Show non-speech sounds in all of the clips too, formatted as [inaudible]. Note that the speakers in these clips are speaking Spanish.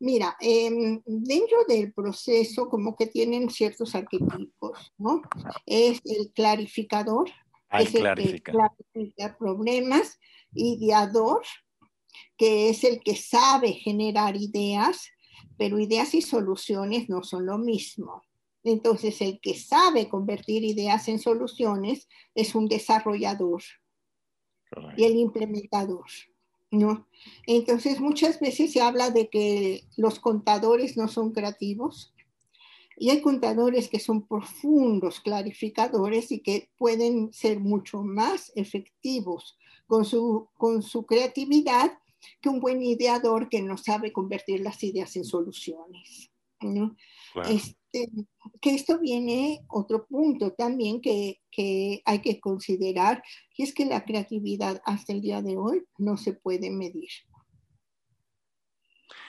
Mira, em, dentro del proceso como que tienen ciertos arquetipos, ¿no? Es el clarificador, Ay, es el que clarifica problemas, ideador, que es el que sabe generar ideas, pero ideas y soluciones no son lo mismo. Entonces, el que sabe convertir ideas en soluciones es un desarrollador y el implementador. ¿No? Entonces, muchas veces se habla de que los contadores no son creativos y hay contadores que son profundos clarificadores y que pueden ser mucho más efectivos con su, con su creatividad que un buen ideador que no sabe convertir las ideas en soluciones. ¿No? Claro. Este, que esto viene otro punto también que, que, hay que considerar, y es que la creatividad hasta el día de hoy no se puede medir.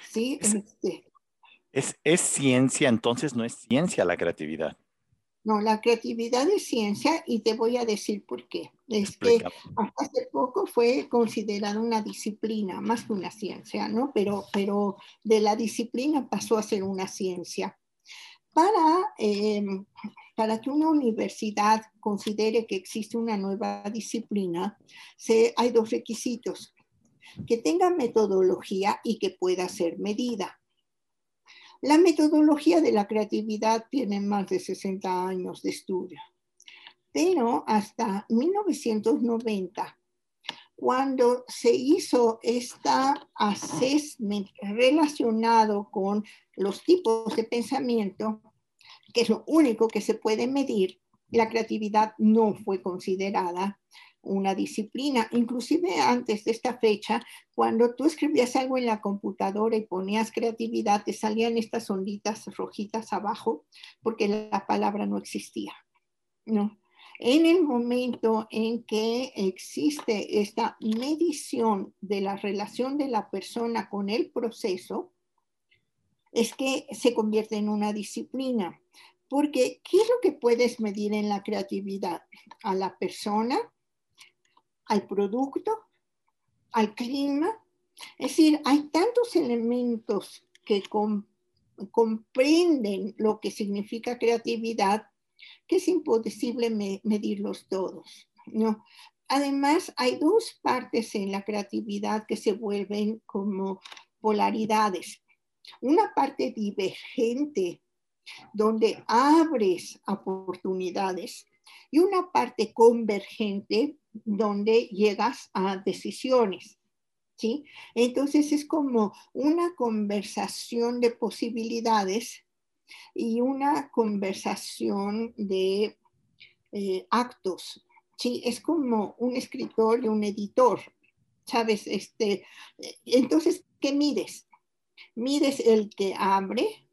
¿Sí? Es, este, es, es ciencia, entonces no es ciencia la creatividad. No, la creatividad es ciencia y te voy a decir por qué. Es que hasta hace poco fue considerada una disciplina, más que una ciencia, ¿no? Pero, pero de la disciplina pasó a ser una ciencia. Para, eh, para que una universidad considere que existe una nueva disciplina, se, hay dos requisitos. Que tenga metodología y que pueda ser medida. La metodología de la creatividad tiene más de 60 años de estudio, pero hasta 1990, cuando se hizo esta assessment relacionado con los tipos de pensamiento, que es lo único que se puede medir, la creatividad no fue considerada una disciplina. Inclusive antes de esta fecha, cuando tú escribías algo en la computadora y ponías creatividad, te salían estas onditas rojitas abajo porque la palabra no existía. ¿no? En el momento en que existe esta medición de la relación de la persona con el proceso, es que se convierte en una disciplina. Porque, ¿qué es lo que puedes medir en la creatividad? A la persona, al producto, al clima. Es decir, hay tantos elementos que com comprenden lo que significa creatividad que es imposible me medirlos todos. ¿no? Además, hay dos partes en la creatividad que se vuelven como polaridades. Una parte divergente, donde abres oportunidades, y una parte convergente, donde llegas a decisiones. ¿sí? Entonces es como una conversación de posibilidades y una conversación de eh, actos. ¿sí? Es como un escritor y un editor. ¿Sabes? Este, entonces, ¿qué mides? ¿Mides el que abre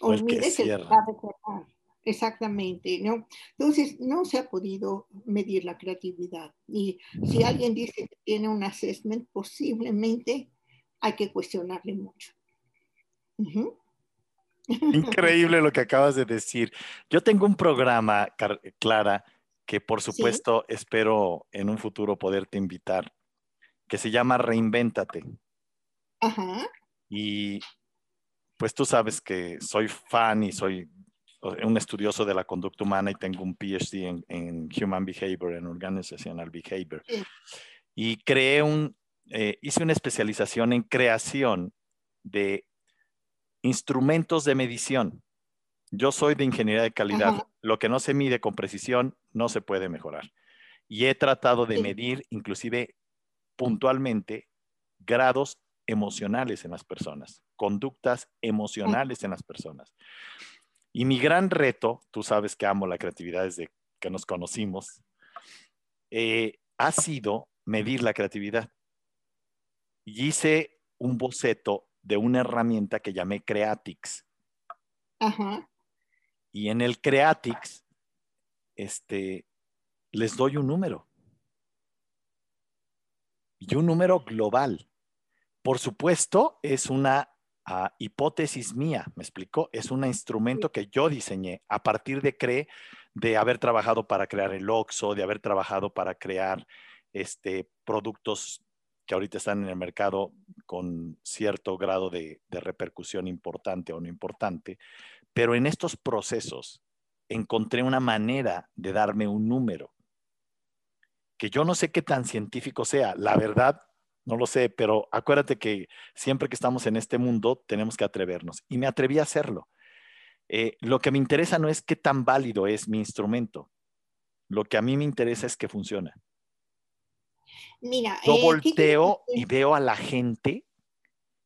o, o el mides que el que? Exactamente, ¿no? Entonces, no se ha podido medir la creatividad. Y si alguien dice que tiene un assessment, posiblemente hay que cuestionarle mucho. Uh -huh. Increíble lo que acabas de decir. Yo tengo un programa, Clara, que por supuesto ¿Sí? espero en un futuro poderte invitar, que se llama Reinvéntate. Ajá. Y pues tú sabes que soy fan y soy un estudioso de la conducta humana y tengo un PhD en, en Human Behavior, en Organizational Behavior. Y creé un, eh, hice una especialización en creación de instrumentos de medición. Yo soy de ingeniería de calidad. Ajá. Lo que no se mide con precisión no se puede mejorar. Y he tratado de Sí. medir, inclusive puntualmente, grados emocionales en las personas, conductas emocionales en las personas. Y mi gran reto, tú sabes que amo la creatividad desde que nos conocimos, eh, ha sido medir la creatividad. Y hice un boceto de una herramienta que llamé Creatix. Ajá. Y en el Creatix, este, les doy un número. Y un número global. Por supuesto, es una uh, hipótesis mía, ¿me explicó? Es un instrumento que yo diseñé a partir de CRE, de haber trabajado para crear el OXO, de haber trabajado para crear este, productos que ahorita están en el mercado con cierto grado de, de repercusión importante o no importante, pero en estos procesos encontré una manera de darme un número que yo no sé qué tan científico sea. La verdad, no lo sé, pero acuérdate que siempre que estamos en este mundo tenemos que atrevernos. Y me atreví a hacerlo. Eh, lo que me interesa no es qué tan válido es mi instrumento. Lo que a mí me interesa es que funciona. Mira, yo eh, volteo y veo a la gente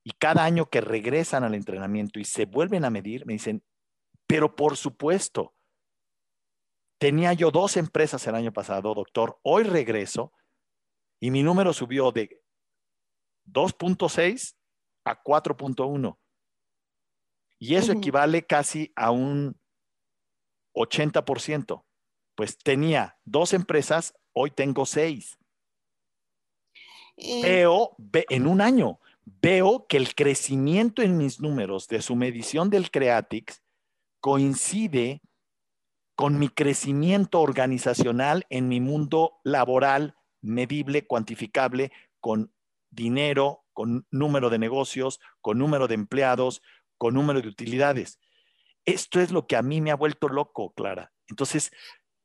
y cada año que regresan al entrenamiento y se vuelven a medir, me dicen, pero por supuesto, tenía yo dos empresas el año pasado, doctor, hoy regreso y mi número subió de 2.6 a 4.1. Y eso equivale casi a un 80%. Pues tenía dos empresas, hoy tengo seis. Eh. Veo, en un año, veo que el crecimiento en mis números de su medición del Creatix coincide con mi crecimiento organizacional en mi mundo laboral, medible, cuantificable, con dinero, con número de negocios, con número de empleados, con número de utilidades. Esto es lo que a mí me ha vuelto loco, Clara. Entonces,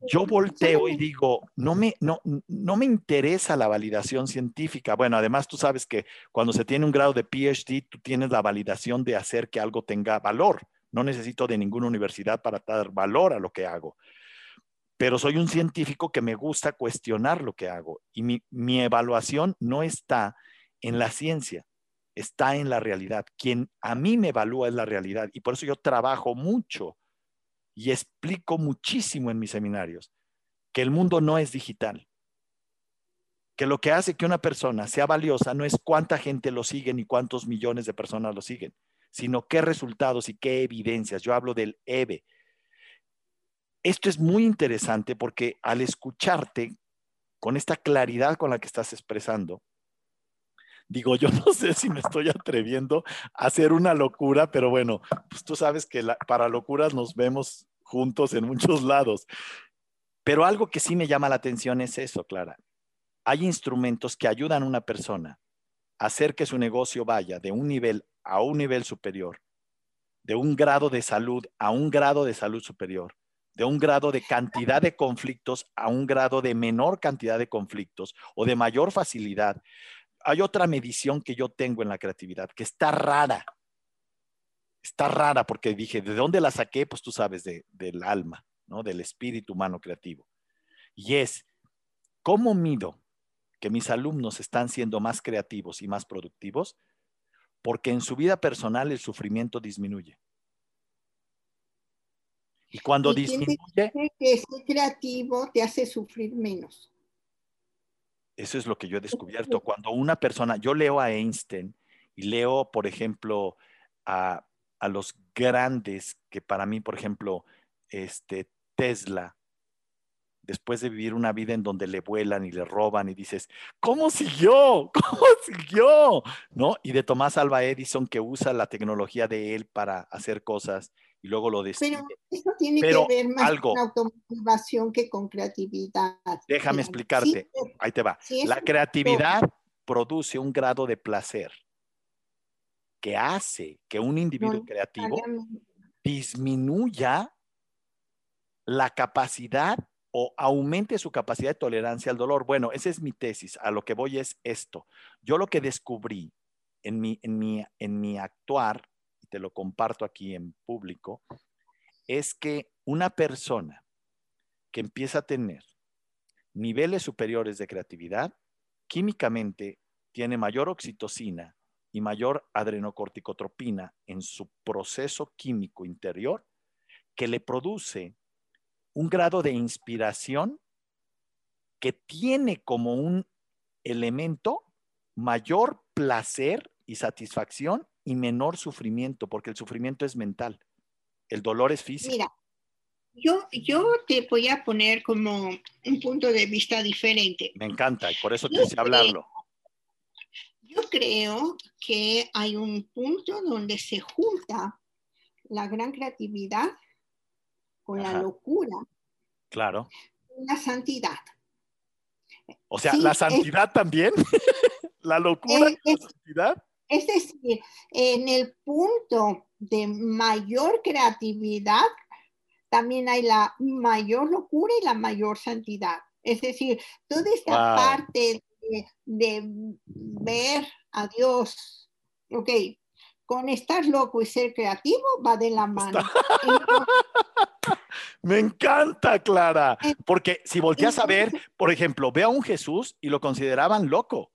yo volteo y digo, no me, no, no me interesa la validación científica. Bueno, además tú sabes que cuando se tiene un grado de PhD, tú tienes la validación de hacer que algo tenga valor. No necesito de ninguna universidad para dar valor a lo que hago. Pero soy un científico que me gusta cuestionar lo que hago. Y mi, mi evaluación no está en la ciencia, está en la realidad. Quien a mí me evalúa es la realidad y por eso yo trabajo mucho y explico muchísimo en mis seminarios que el mundo no es digital. Que lo que hace que una persona sea valiosa no es cuánta gente lo sigue ni cuántos millones de personas lo siguen, sino qué resultados y qué evidencias. Yo hablo del EVE. Esto es muy interesante porque al escucharte con esta claridad con la que estás expresando, digo, yo [laughs] no sé si me estoy atreviendo a hacer una locura, pero bueno, pues tú sabes que para locuras nos vemos juntos en muchos lados. Pero algo que sí me llama la atención es eso, Clara. Hay instrumentos que ayudan a una persona a hacer que su negocio vaya de un nivel a un nivel superior, de un grado de salud a un grado de salud superior, de un grado de cantidad de conflictos a un grado de menor cantidad de conflictos o de mayor facilidad hay otra medición que yo tengo en la creatividad, que está rara. Está rara porque dije, ¿de dónde la saqué? Pues tú sabes, del alma, ¿no? Del espíritu humano creativo. Y es, ¿cómo mido que mis alumnos están siendo más creativos y más productivos? Porque en su vida personal el sufrimiento disminuye. Y cuando disminuye... Que ser creativo te hace sufrir menos. Eso es lo que yo he descubierto. Cuando una persona, yo leo a Einstein y leo, por ejemplo, a, los grandes, que para mí, por ejemplo, este, Tesla, después de vivir una vida en donde le vuelan y le roban y dices, ¿cómo siguió? [laughs] ¿Cómo siguió? ¿No? Y de Tomás Alba Edison que usa la tecnología de él para hacer cosas y luego lo decide. Pero eso tiene que ver más con automotivación que con creatividad. Déjame explicarte, ahí te va. la creatividad produce un grado de placer que hace que un individuo creativo disminuya la capacidad o aumente su capacidad de tolerancia al dolor. Bueno, esa es mi tesis. A lo que voy es esto. Yo lo que descubrí en mi, en mi, en mi actuar te lo comparto aquí en público, es que una persona que empieza a tener niveles superiores de creatividad, químicamente tiene mayor oxitocina y mayor adrenocorticotropina en su proceso químico interior que le produce un grado de inspiración que tiene como un elemento mayor placer y satisfacción y menor sufrimiento, porque el sufrimiento es mental, el dolor es físico. Mira, yo, yo te voy a poner como un punto de vista diferente. Me encanta y por eso quise hablarlo. Yo creo que hay un punto donde se junta la gran creatividad con la locura. Claro. La santidad. O sea, la santidad también. [laughs] La locura y la santidad. Es decir, en el punto de mayor creatividad, también hay la mayor locura y la mayor santidad. Es decir, toda esta parte de, ver a Dios, ok, con estar loco y ser creativo va de la mano. [laughs] Me encanta, Clara, porque si volteas a ver, por ejemplo, veo a un Jesús y lo consideraban loco.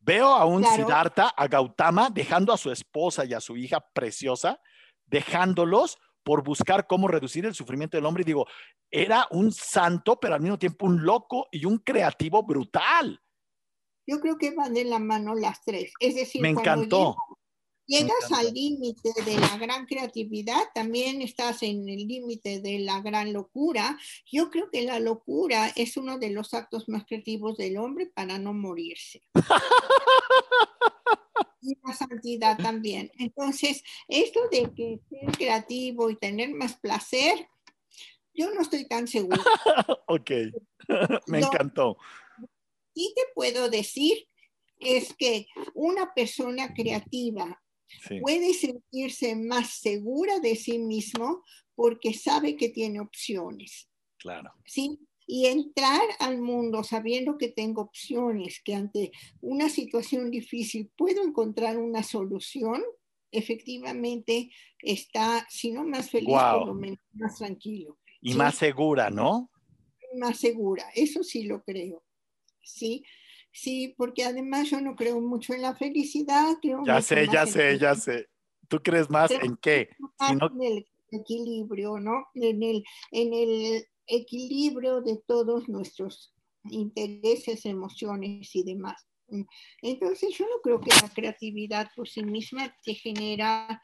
Veo a un Siddhartha, a Gautama, dejando a su esposa y a su hija preciosa, dejándolos por buscar cómo reducir el sufrimiento del hombre. Y digo, era un santo, pero al mismo tiempo un loco y un creativo brutal. Yo creo que van de la mano las tres. Es decir, me encantó. Llegas al límite de la gran creatividad, también estás en el límite de la gran locura. Yo creo que la locura es uno de los actos más creativos del hombre para no morirse. [laughs] y la santidad también. Entonces, esto de que ser creativo y tener más placer, yo no estoy tan segura. [laughs] ok, [laughs] me encantó. Sí te puedo decir es que una persona creativa Puede sentirse más segura de sí mismo porque sabe que tiene opciones. Claro. ¿Sí? Y entrar al mundo sabiendo que tengo opciones, que ante una situación difícil puedo encontrar una solución, efectivamente está, si no más feliz, por lo menos más tranquilo. Y más segura, ¿no? Más segura, eso sí lo creo. Sí, Sí, porque además yo no creo mucho en la felicidad. ya sé, ya sé, ya sé. ¿Tú crees más en qué? En el equilibrio, ¿no? En el, en el equilibrio de todos nuestros intereses, emociones y demás. Entonces yo no creo que la creatividad por sí misma te genera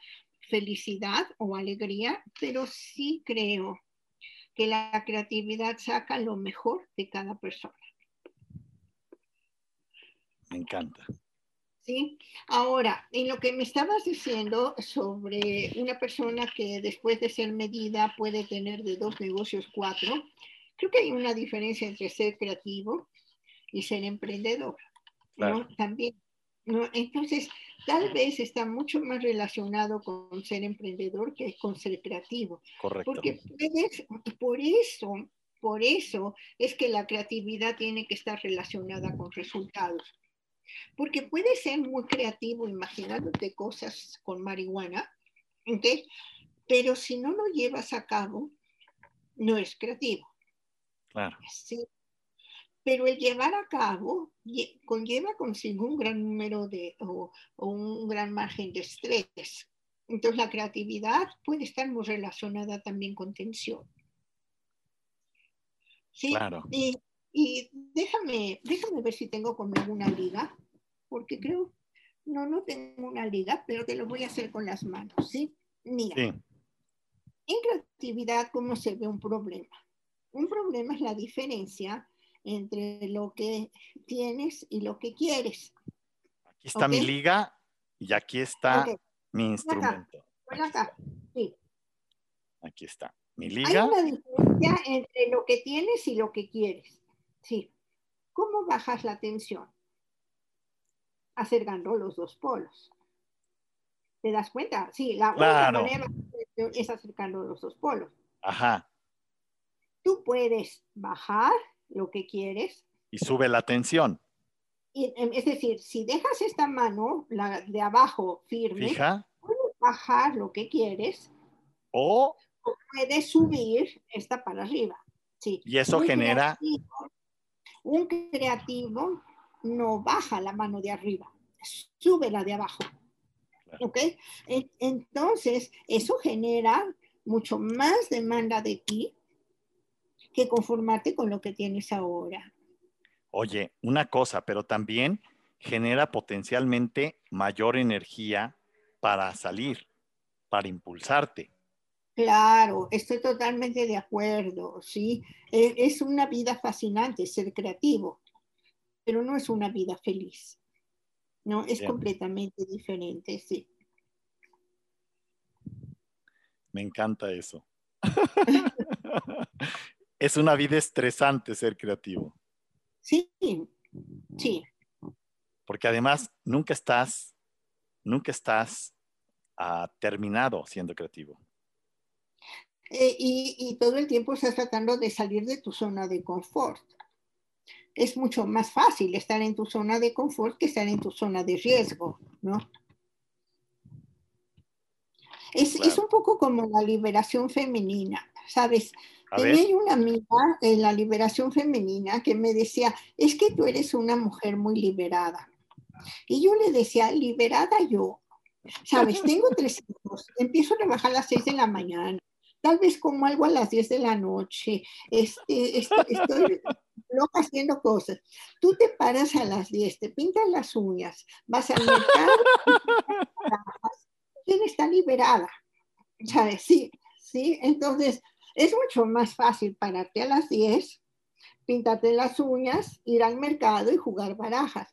felicidad o alegría, pero sí creo que la creatividad saca lo mejor de cada persona. Me encanta. Sí, ahora, en lo que me estabas diciendo sobre una persona que después de ser medida puede tener de dos negocios cuatro, creo que hay una diferencia entre ser creativo y ser emprendedor. ¿no? También. ¿no? Entonces, tal vez está mucho más relacionado con ser emprendedor que con ser creativo. Correcto. Porque puedes, por eso, por eso es que la creatividad tiene que estar relacionada con resultados porque puede ser muy creativo imaginándote cosas con marihuana, ¿ok? Pero si no lo llevas a cabo, no es creativo. Claro. Sí. Pero el llevar a cabo conlleva consigo un gran número de, o, un gran margen de estrés. Entonces la creatividad puede estar muy relacionada también con tensión. Sí. Claro. Y, y déjame, déjame ver si tengo como alguna liga porque creo, no, no tengo una liga, pero te lo voy a hacer con las manos, ¿sí? Mira, en creatividad, ¿cómo se ve un problema? Un problema es la diferencia entre lo que tienes y lo que quieres. Aquí está mi liga y aquí está mi instrumento. acá. Sí. Aquí está. Mi liga. Hay una diferencia entre lo que tienes y lo que quieres. Sí. ¿Cómo bajas la tensión? acercando los dos polos. ¿Te das cuenta? Sí, la única manera es acercando los dos polos. Ajá. Tú puedes bajar lo que quieres. Y sube la tensión. Em, es decir, si dejas esta mano, la de abajo, firme, puedes bajar lo que quieres. O, puedes subir esta para arriba. Sí. Y eso genera... un creativo no baja la mano de arriba, sube la de abajo. ¿Ok? Entonces, eso genera mucho más demanda de ti que conformarte con lo que tienes ahora. Oye, una cosa, pero también genera potencialmente mayor energía para salir, para impulsarte. Claro, estoy totalmente de acuerdo, ¿sí? E, es una vida fascinante ser creativo pero no es una vida feliz. No, es completamente diferente, sí. Me encanta eso. [laughs] es una vida estresante ser creativo. Sí, sí. porque además nunca estás, nunca estás uh, terminado siendo creativo. Eh, y, y, todo el tiempo estás tratando de salir de tu zona de confort. Es mucho más fácil estar en tu zona de confort que estar en tu zona de riesgo, ¿no? Es, claro. es un poco como la liberación femenina, ¿sabes? Tenía una amiga en la liberación femenina que me decía, es que tú eres una mujer muy liberada. Y yo le decía, liberada yo, [laughs] ¿sabes? Tengo tres hijos, empiezo a trabajar a las seis de la mañana, tal vez como algo a las diez de la noche, este, estoy, estoy [laughs] loca haciendo cosas. Tú te paras a las diez, te pintas las uñas, vas al mercado, ¿quién está liberada? ¿Sabes? Sí, sí, entonces es mucho más fácil pararte a las 10, pintarte las uñas, ir al mercado y jugar barajas,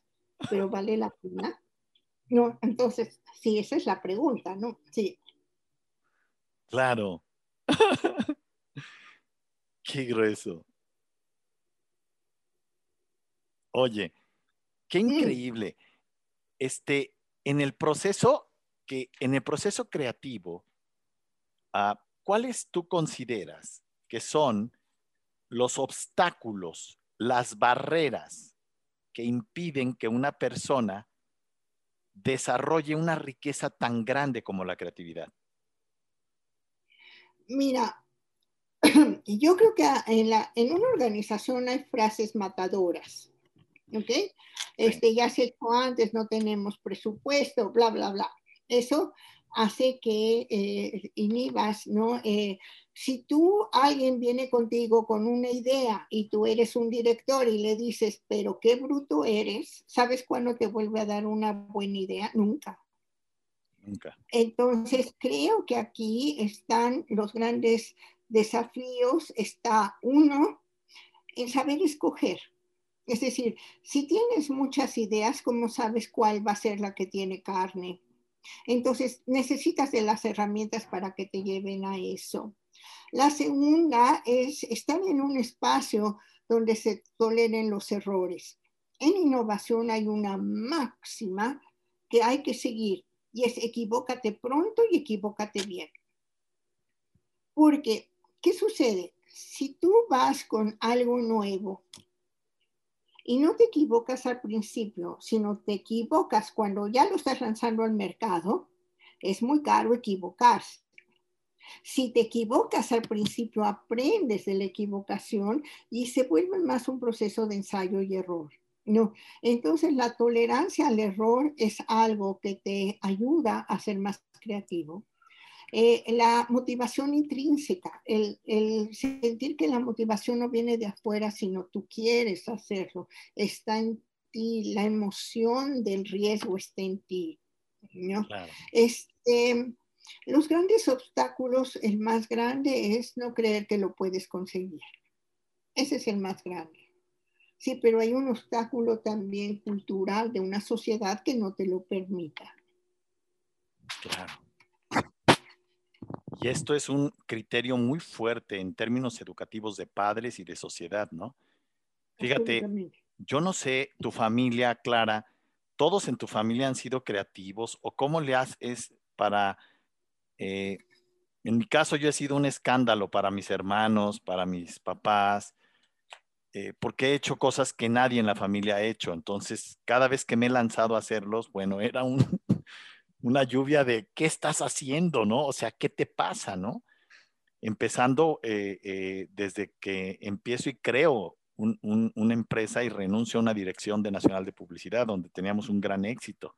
pero vale la pena. No, entonces, sí, esa es la pregunta, ¿no? Sí. Claro. [laughs] qué grueso. Oye, qué increíble. Este, en el proceso que, en el proceso creativo, uh, ¿cuáles tú consideras que son los obstáculos, las barreras que impiden que una persona desarrolle una riqueza tan grande como la creatividad? Mira, [clears throat] yo creo que en, la, en una organización hay frases matadoras. ¿Ok? Este, ya se hecho antes, no tenemos presupuesto, bla, bla, bla. Eso hace que eh, inhibas, ¿no? Eh, si tú, alguien viene contigo con una idea y tú eres un director y le dices, pero qué bruto eres, ¿sabes cuándo te vuelve a dar una buena idea? Nunca. Entonces, creo que aquí están los grandes desafíos. Está uno, el saber escoger. Es decir, si tienes muchas ideas, ¿cómo sabes cuál va a ser la que tiene carne? Entonces, necesitas de las herramientas para que te lleven a eso. La segunda es estar en un espacio donde se toleren los errores. En innovación hay una máxima que hay que seguir y es equivócate pronto y equivócate bien. Porque, ¿qué sucede? Si tú vas con algo nuevo y no te equivocas al principio, sino te equivocas cuando ya lo estás lanzando al mercado, es muy caro equivocarse. Si te equivocas al principio, aprendes de la equivocación y se vuelve más un proceso de ensayo y error. No, entonces la tolerancia al error es algo que te ayuda a ser más creativo. Eh, la motivación intrínseca, el, el, sentir que la motivación no viene de afuera, sino tú quieres hacerlo, está en ti, la emoción del riesgo está en ti. ¿no? Claro. Este, los grandes obstáculos, el más grande es no creer que lo puedes conseguir. Ese es el más grande. Sí, pero hay un obstáculo también cultural de una sociedad que no te lo permita. Claro. Y esto es un criterio muy fuerte en términos educativos de padres y de sociedad, ¿no? Fíjate, yo no sé, tu familia, Clara, todos en tu familia han sido creativos o cómo le haces para, eh, en mi caso yo he sido un escándalo para mis hermanos, para mis papás, eh, porque he hecho cosas que nadie en la familia ha hecho. Entonces, cada vez que me he lanzado a hacerlos, bueno, era un, [laughs] una lluvia de qué estás haciendo, ¿no? O sea, ¿qué te pasa, no? Empezando eh, eh, desde que empiezo y creo una empresa y renuncio a una dirección de Nacional de Publicidad donde teníamos un gran éxito.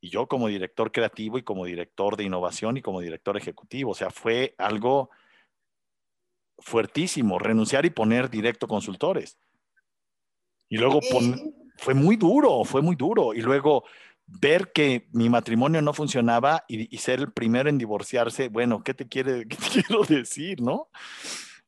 Y yo como director creativo y como director de innovación y como director ejecutivo, o sea, fue algo fuertísimo, renunciar y poner directo consultores. Y luego fue muy duro, fue muy duro. Y luego ver que mi matrimonio no funcionaba y, ser el primero en divorciarse, bueno, ¿qué te, quiere, [laughs] qué te quiero decir, no?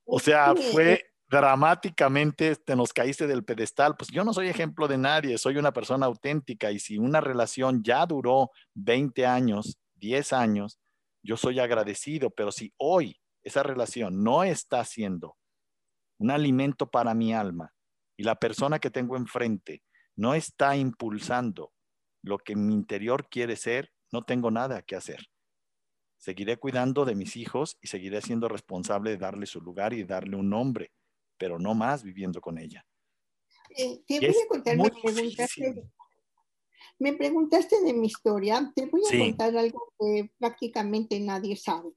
O sea, fue dramáticamente, te nos caíste del pedestal. Pues yo no soy ejemplo de nadie, soy una persona auténtica y si una relación ya duró 20 años, 10 años, yo soy agradecido, pero si hoy esa relación no está siendo un alimento para mi alma y la persona que tengo enfrente no está impulsando lo que mi interior quiere ser, no tengo nada que hacer. Seguiré cuidando de mis hijos y seguiré siendo responsable de darle su lugar y darle un nombre, pero no más viviendo con ella. Eh, te voy a contar, me preguntaste, me preguntaste, de mi historia, te voy a contar algo que prácticamente nadie sabe.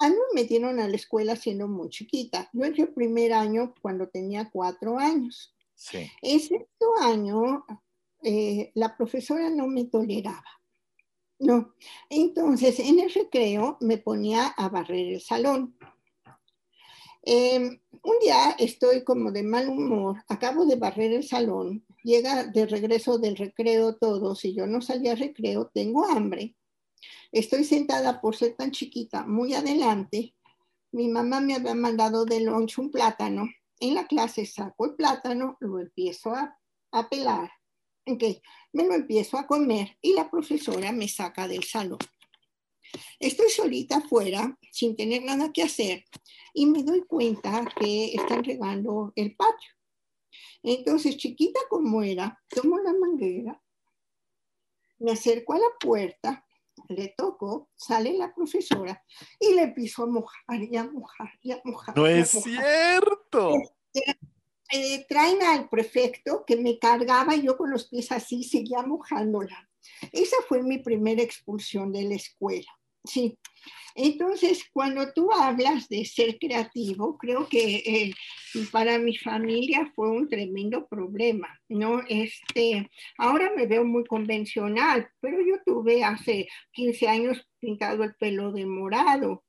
A mí me metieron a la escuela siendo muy chiquita. Yo entré el primer año cuando tenía cuatro años. Sí. Ese año eh, la profesora no me toleraba. No. Entonces, en el recreo me ponía a barrer el salón. Em, un día estoy como de mal humor, acabo de barrer el salón, llega de regreso del recreo todo, si yo no salía al recreo, tengo hambre. Estoy sentada por ser tan chiquita, muy adelante. Mi mamá me había mandado de lunch un plátano. En la clase saco el plátano, lo empiezo a, a pelar. Me lo empiezo a comer y la profesora me saca del salón. Estoy solita afuera, sin tener nada que hacer, y me doy cuenta que están regando el patio. Entonces, chiquita como era, tomo la manguera, me acerco a la puerta, le toco, sale la profesora y le empiezo a mojar y a mojar y a mojar. No es cierto. Este, eh, traen al prefecto que me cargaba y yo con los pies así seguía mojándola. Esa fue mi primera expulsión de la escuela. Sí. Entonces, cuando tú hablas de ser creativo, creo que eh, para mi familia fue un tremendo problema, ¿no? Este, ahora me veo muy convencional, pero yo tuve hace 15 años pintado el pelo de morado.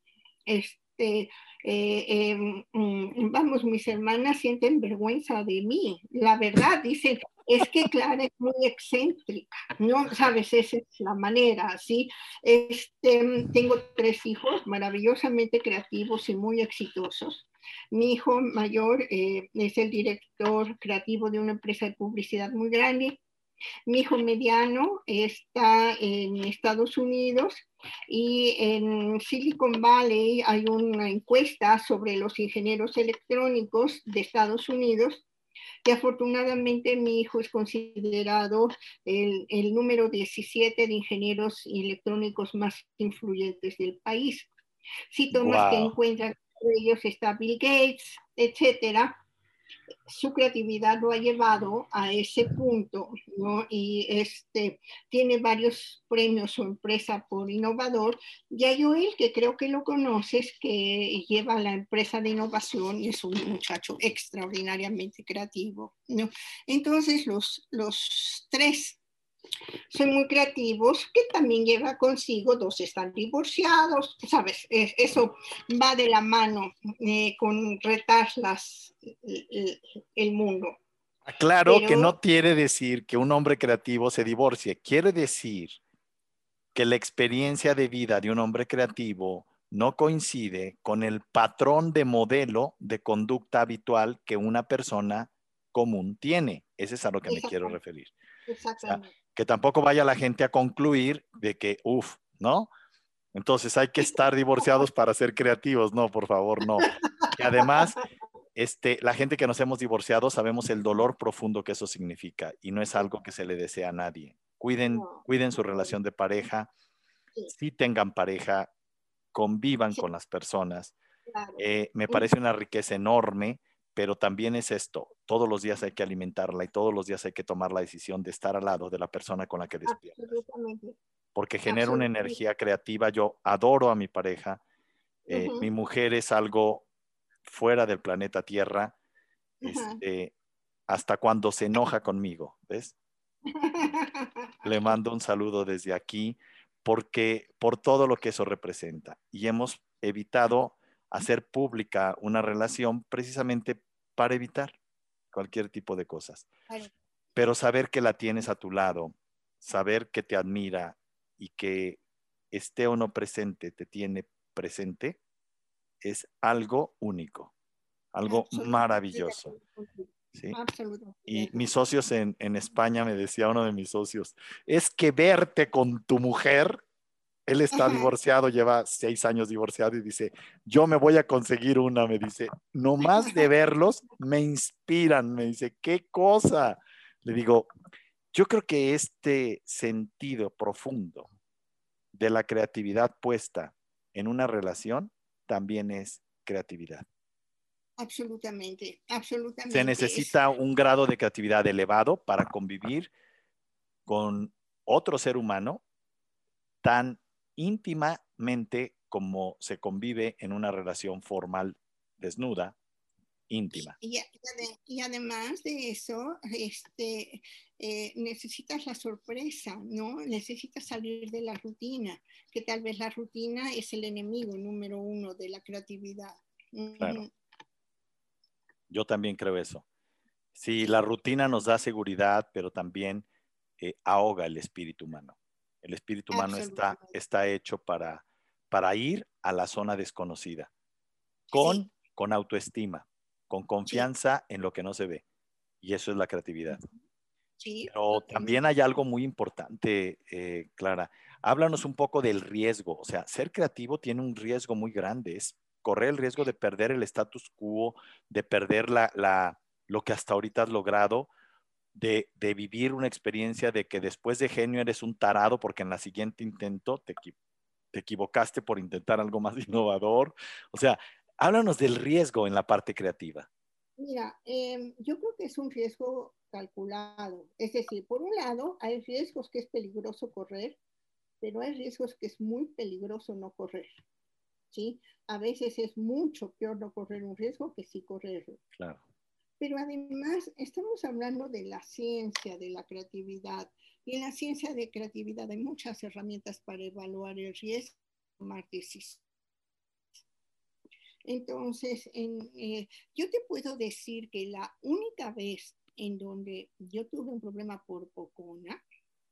Este, eh, em, mm, vamos, mis hermanas sienten vergüenza de mí. La verdad, dicen, es que Clara es muy excéntrica, ¿no? Sabes, esa es la manera, ¿sí? Este, tengo tres hijos maravillosamente creativos y muy exitosos. Mi hijo mayor eh, es el director creativo de una empresa de publicidad muy grande. Mi hijo mediano está en Estados Unidos y en Silicon Valley hay una encuesta sobre los ingenieros electrónicos de Estados Unidos que afortunadamente mi hijo es considerado el, el número 17 de ingenieros electrónicos más influyentes del país. Si tomas que encuentran ellos está Bill Gates, etcétera, su creatividad lo ha llevado a ese punto, ¿no? Y este, tiene varios premios su empresa por innovador. Y hay Joel, que creo que lo conoces, que lleva la empresa de innovación y es un muchacho extraordinariamente creativo, ¿no? Entonces, los, los tres son muy creativos, que también lleva consigo, dos están divorciados, ¿sabes? Eso va de la mano eh, con retar el, mundo. Claro que no quiere decir que un hombre creativo se divorcie, quiere decir que la experiencia de vida de un hombre creativo no coincide con el patrón de modelo de conducta habitual que una persona común tiene. Ese es a lo que me quiero referir. Exactamente que tampoco vaya la gente a concluir de que, uff, ¿no? Entonces hay que estar divorciados para ser creativos. No, por favor, no. Y además, este, la gente que nos hemos divorciado sabemos el dolor profundo que eso significa y no es algo que se le desea a nadie. Cuiden, cuiden su relación de pareja, si tengan pareja, convivan con las personas. Eh, me parece una riqueza enorme pero también es esto, todos los días hay que alimentarla y todos los días hay que tomar la decisión de estar al lado de la persona con la que despiertas. Porque genera una energía creativa. Yo adoro a mi pareja. Eh, mi mujer es algo fuera del planeta Tierra, este, hasta cuando se enoja conmigo, ¿ves? Le [laughs] mando un saludo desde aquí porque por todo lo que eso representa. Y hemos evitado hacer pública una relación precisamente para evitar cualquier tipo de cosas. Pero saber que la tienes a tu lado, saber que te admira y que esté o no presente, te tiene presente, es algo único, algo maravilloso. Y mis socios en, en España me decía uno de mis socios, es que verte con tu mujer él está divorciado, lleva seis años divorciado y dice, yo me voy a conseguir una, me dice, no más de verlos me inspiran, me dice, qué cosa, Le digo, yo creo que este sentido profundo de la creatividad puesta en una relación también es creatividad. Absolutamente, absolutamente. Se necesita un grado de creatividad elevado para convivir con otro ser humano tan íntimamente como se convive en una relación formal desnuda, íntima. Y, además de eso, este, eh, necesitas la sorpresa, ¿no? Necesitas salir de la rutina, que tal vez la rutina es el enemigo número uno de la creatividad. Claro. Yo también creo eso. Sí, la rutina nos da seguridad, pero también eh, ahoga el espíritu humano. El espíritu humano está, está hecho para, para ir a la zona desconocida, con, con autoestima, con confianza en lo que no se ve. Y eso es la creatividad. Sí, Pero también hay algo muy importante, eh, Clara. Háblanos un poco del riesgo. O sea, ser creativo tiene un riesgo muy grande. Es correr el riesgo de perder el status quo, de perder la, lo que hasta ahorita has logrado, de, vivir una experiencia de que después de genio eres un tarado porque en la siguiente intento te, te equivocaste por intentar algo más [laughs] innovador. O sea, háblanos del riesgo en la parte creativa. Mira, em, yo creo que es un riesgo calculado. Es decir, por un lado, hay riesgos que es peligroso correr, pero hay riesgos que es muy peligroso no correr. ¿sí? A veces es mucho peor no correr un riesgo que sí correrlo. Claro. Pero además estamos hablando de la ciencia, de la creatividad. Y en la ciencia de creatividad hay muchas herramientas para evaluar el riesgo, tomar decisiones. Entonces, eh, yo te puedo decir que la única vez en donde yo tuve un problema por pocona,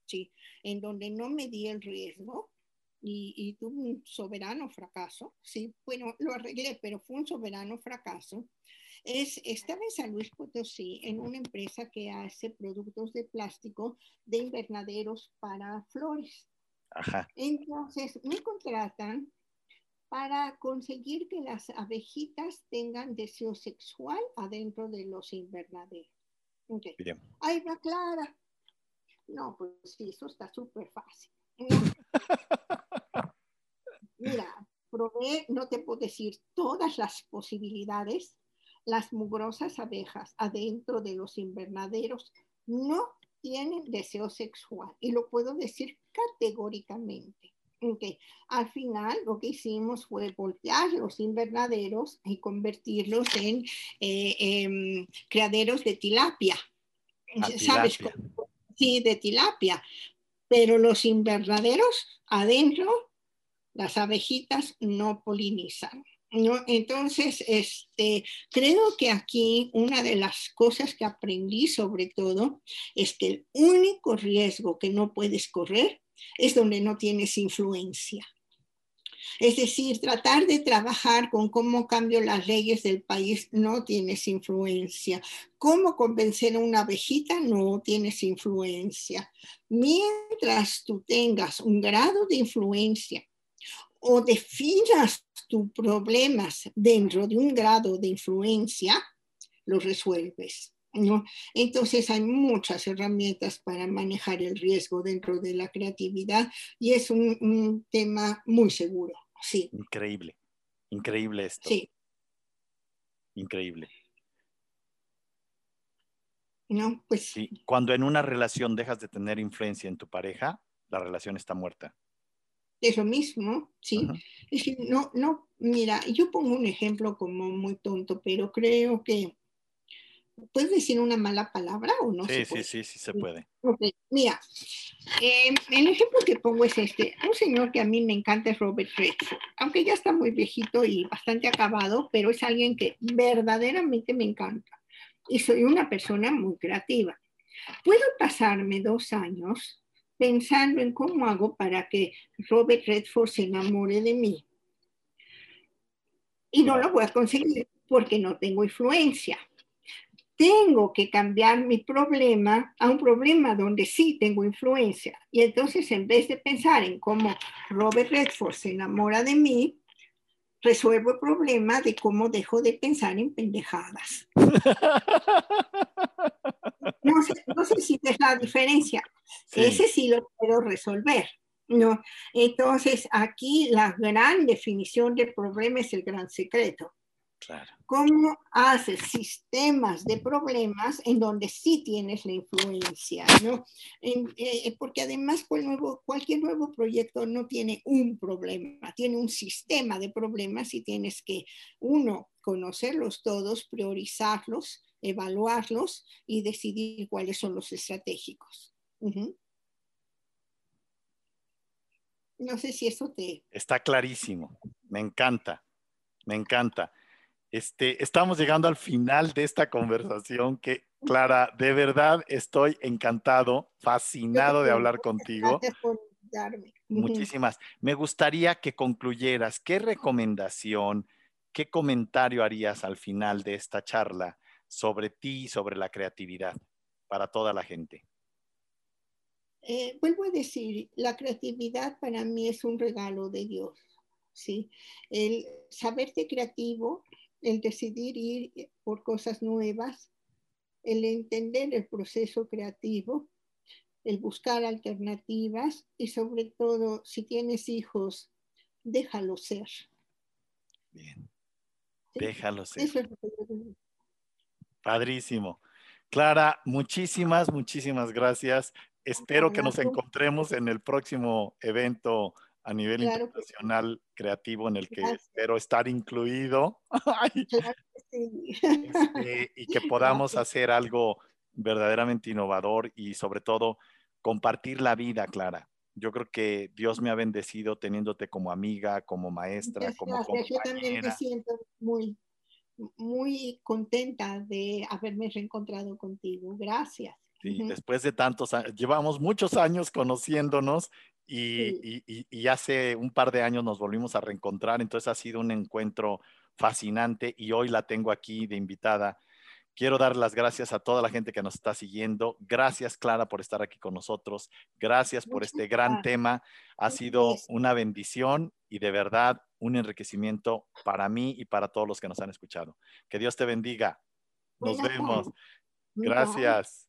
¿sí? en donde no me di el riesgo, y, tuvo un soberano fracaso, sí, bueno, lo arreglé, pero fue un soberano fracaso. Es, estaba en San Luis Potosí en una empresa que hace productos de plástico de invernaderos para flores. Ajá. Entonces me contratan para conseguir que las abejitas tengan deseo sexual adentro de los invernaderos. Okay. Ahí va Clara. No, pues sí, eso está súper fácil. [laughs] Mira, probé, no te puedo decir todas las posibilidades, las mugrosas abejas adentro de los invernaderos no tienen deseo sexual y lo puedo decir categóricamente. Okay. Al final lo que hicimos fue voltear los invernaderos y convertirlos en eh, criaderos de tilapia. ¿Sabes? Sí, de tilapia. Pero los invernaderos adentro las abejitas no polinizan. ¿No? Entonces, este, creo que aquí una de las cosas que aprendí sobre todo es que el único riesgo que no puedes correr es donde no tienes influencia. Es decir, tratar de trabajar con cómo cambio las leyes del país no tienes influencia. Cómo convencer a una abejita no tienes influencia. Mientras tú tengas un grado de influencia o definas tus problemas dentro de un grado de influencia, los resuelves. ¿no? Entonces hay muchas herramientas para manejar el riesgo dentro de la creatividad y es un, tema muy seguro. Sí. Increíble, increíble esto. Sí. Increíble. No, pues. Sí. Cuando en una relación dejas de tener influencia en tu pareja, la relación está muerta es lo mismo, ¿sí? no, no, mira, yo pongo un ejemplo como muy tonto, pero creo que ¿Puedes decir una mala palabra o no? Sí, sí, sí, sí se puede. Mira, em, el ejemplo que pongo es este. Un señor que a mí me encanta es Robert Redford, aunque ya está muy viejito y bastante acabado, pero es alguien que verdaderamente me encanta. Y soy una persona muy creativa. Puedo pasarme dos años pensando en cómo hago para que Robert Redford se enamore de mí. Y no lo voy a conseguir porque no tengo influencia. Tengo que cambiar mi problema a un problema donde sí tengo influencia. Y entonces en vez de pensar en cómo Robert Redford se enamora de mí, resuelvo el problema de cómo dejo de pensar en pendejadas. No sé, no sé si es la diferencia. Ese sí lo puedo resolver. ¿no? Entonces, aquí la gran definición del problema es el gran secreto. Claro. ¿Cómo haces sistemas de problemas en donde sí tienes la influencia? ¿no? Eh, porque además nuevo, cualquier nuevo proyecto no tiene un problema, tiene un sistema de problemas y tienes que, uno, conocerlos todos, priorizarlos, evaluarlos y decidir cuáles son los estratégicos. No sé si eso te... Está clarísimo, me encanta, me encanta. Este, estamos llegando al final de esta conversación que, Clara, de verdad estoy encantado, fascinado de hablar contigo. Gracias por darme. Muchísimas. Me gustaría que concluyeras, ¿qué recomendación, qué comentario harías al final de esta charla sobre ti y sobre la creatividad para toda la gente? Eh, vuelvo a decir, la creatividad para mí es un regalo de Dios. ¿sí? El saberte creativo el decidir ir por cosas nuevas, el entender el proceso creativo, el buscar alternativas y sobre todo, si tienes hijos, déjalo ser. Bien. Déjalo ser. Padrísimo. Clara, muchísimas, muchísimas gracias. Espero que nos encontremos en el próximo evento a nivel internacional creativo en el que espero estar incluido [laughs] este, y que podamos hacer algo verdaderamente innovador y sobre todo compartir la vida, Clara. Yo creo que Dios me ha bendecido teniéndote como amiga, como maestra, como compañera. Yo también me siento muy, muy contenta de haberme reencontrado contigo. Gracias. Sí, después de tantos años, llevamos muchos años conociéndonos y, hace un par de años nos volvimos a reencontrar, entonces ha sido un encuentro fascinante y hoy la tengo aquí de invitada. Quiero dar las gracias a toda la gente que nos está siguiendo. Gracias, Clara, por estar aquí con nosotros. Gracias por este gran tema. Ha sido una bendición y de verdad un enriquecimiento para mí y para todos los que nos han escuchado. Que Dios te bendiga. Nos vemos. Gracias.